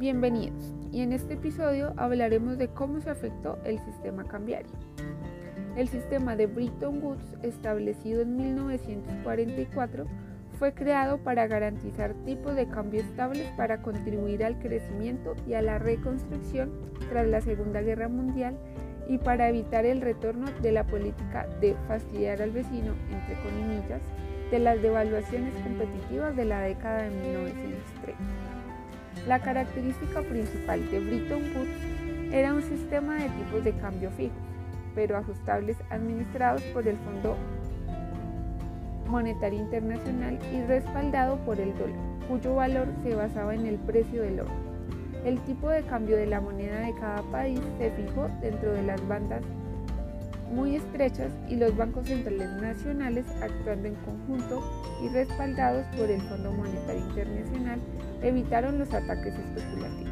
Bienvenidos y en este episodio hablaremos de cómo se afectó el sistema cambiario. El sistema de Bretton Woods, establecido en 1944, fue creado para garantizar tipos de cambio estables para contribuir al crecimiento y a la reconstrucción tras la Segunda Guerra Mundial y para evitar el retorno de la política de fastidiar al vecino, entre comillas, de las devaluaciones competitivas de la década de 1930. La característica principal de Bretton Woods era un sistema de tipos de cambio fijos, pero ajustables administrados por el Fondo Monetario Internacional y respaldado por el dólar, cuyo valor se basaba en el precio del oro. El tipo de cambio de la moneda de cada país se fijó dentro de las bandas muy estrechas y los bancos centrales nacionales actuando en conjunto y respaldados por el Fondo Monetario Internacional evitaron los ataques especulativos.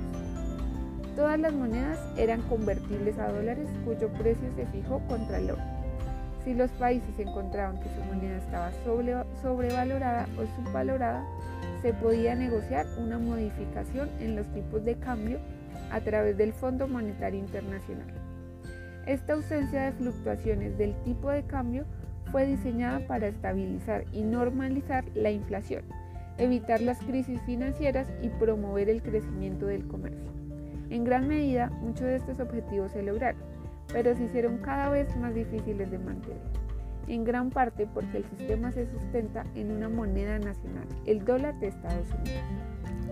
Todas las monedas eran convertibles a dólares cuyo precio se fijó contra el oro. Si los países encontraban que su moneda estaba sobrevalorada o subvalorada, se podía negociar una modificación en los tipos de cambio a través del Fondo Monetario Internacional. Esta ausencia de fluctuaciones del tipo de cambio fue diseñada para estabilizar y normalizar la inflación, evitar las crisis financieras y promover el crecimiento del comercio. En gran medida, muchos de estos objetivos se lograron, pero se hicieron cada vez más difíciles de mantener en gran parte porque el sistema se sustenta en una moneda nacional, el dólar de Estados Unidos.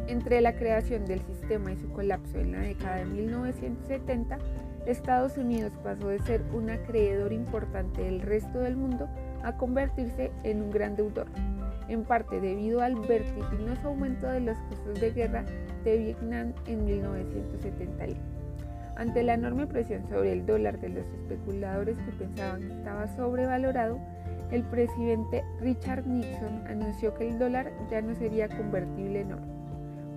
Entre la creación del sistema y su colapso en la década de 1970, Estados Unidos pasó de ser un acreedor importante del resto del mundo a convertirse en un gran deudor, en parte debido al vertiginoso aumento de los costos de guerra de Vietnam en 1971. Ante la enorme presión sobre el dólar de los especuladores que pensaban que estaba sobrevalorado, el presidente Richard Nixon anunció que el dólar ya no sería convertible en oro.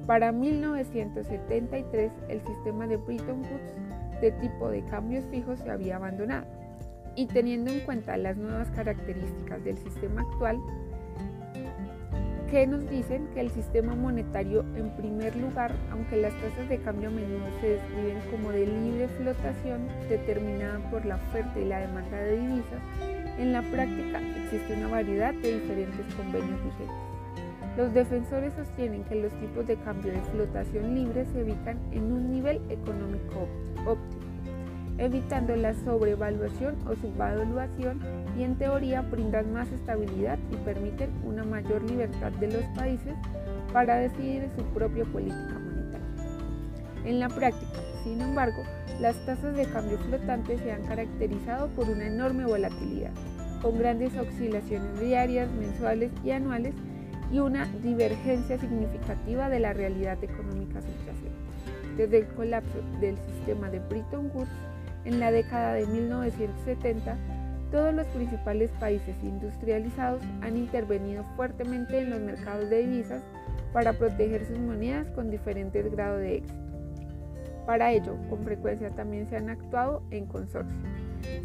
Para 1973, el sistema de Bretton Woods de tipo de cambios fijos se había abandonado. Y teniendo en cuenta las nuevas características del sistema actual, que nos dicen que el sistema monetario, en primer lugar, aunque las tasas de cambio a menudo se describen como de libre flotación determinada por la oferta y la demanda de divisas, en la práctica existe una variedad de diferentes convenios vigentes. Los defensores sostienen que los tipos de cambio de flotación libre se ubican en un nivel económico óptimo evitando la sobrevaluación o subvaluación y en teoría brindan más estabilidad y permiten una mayor libertad de los países para decidir su propia política monetaria. En la práctica, sin embargo, las tasas de cambio flotantes se han caracterizado por una enorme volatilidad, con grandes oscilaciones diarias, mensuales y anuales y una divergencia significativa de la realidad económica subyacente. Desde el colapso del sistema de Bretton Woods, en la década de 1970, todos los principales países industrializados han intervenido fuertemente en los mercados de divisas para proteger sus monedas con diferentes grados de éxito. Para ello, con frecuencia también se han actuado en consorcio.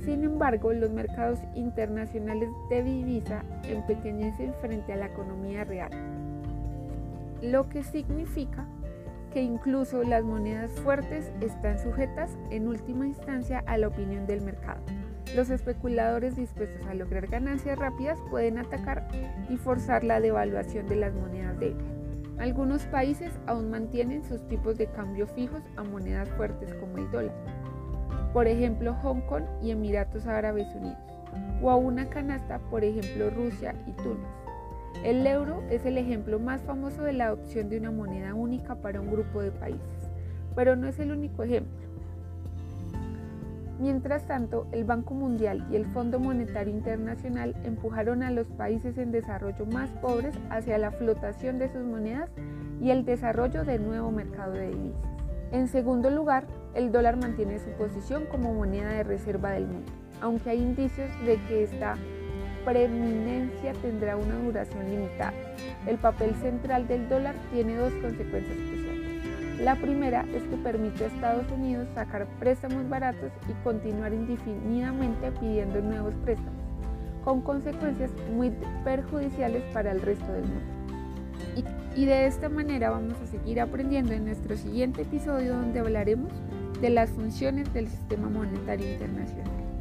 Sin embargo, los mercados internacionales de divisa empequeñecen frente a la economía real, lo que significa que incluso las monedas fuertes están sujetas en última instancia a la opinión del mercado. Los especuladores dispuestos a lograr ganancias rápidas pueden atacar y forzar la devaluación de las monedas débiles. Algunos países aún mantienen sus tipos de cambio fijos a monedas fuertes como el dólar, por ejemplo Hong Kong y Emiratos Árabes Unidos, o a una canasta, por ejemplo Rusia y Túnez. El euro es el ejemplo más famoso de la adopción de una moneda única para un grupo de países, pero no es el único ejemplo. Mientras tanto, el Banco Mundial y el Fondo Monetario Internacional empujaron a los países en desarrollo más pobres hacia la flotación de sus monedas y el desarrollo del nuevo mercado de divisas. En segundo lugar, el dólar mantiene su posición como moneda de reserva del mundo, aunque hay indicios de que esta preeminencia tendrá una duración limitada. El papel central del dólar tiene dos consecuencias especiales. La primera es que permite a Estados Unidos sacar préstamos baratos y continuar indefinidamente pidiendo nuevos préstamos, con consecuencias muy perjudiciales para el resto del mundo. Y, de esta manera vamos a seguir aprendiendo en nuestro siguiente episodio donde hablaremos de las funciones del sistema monetario internacional.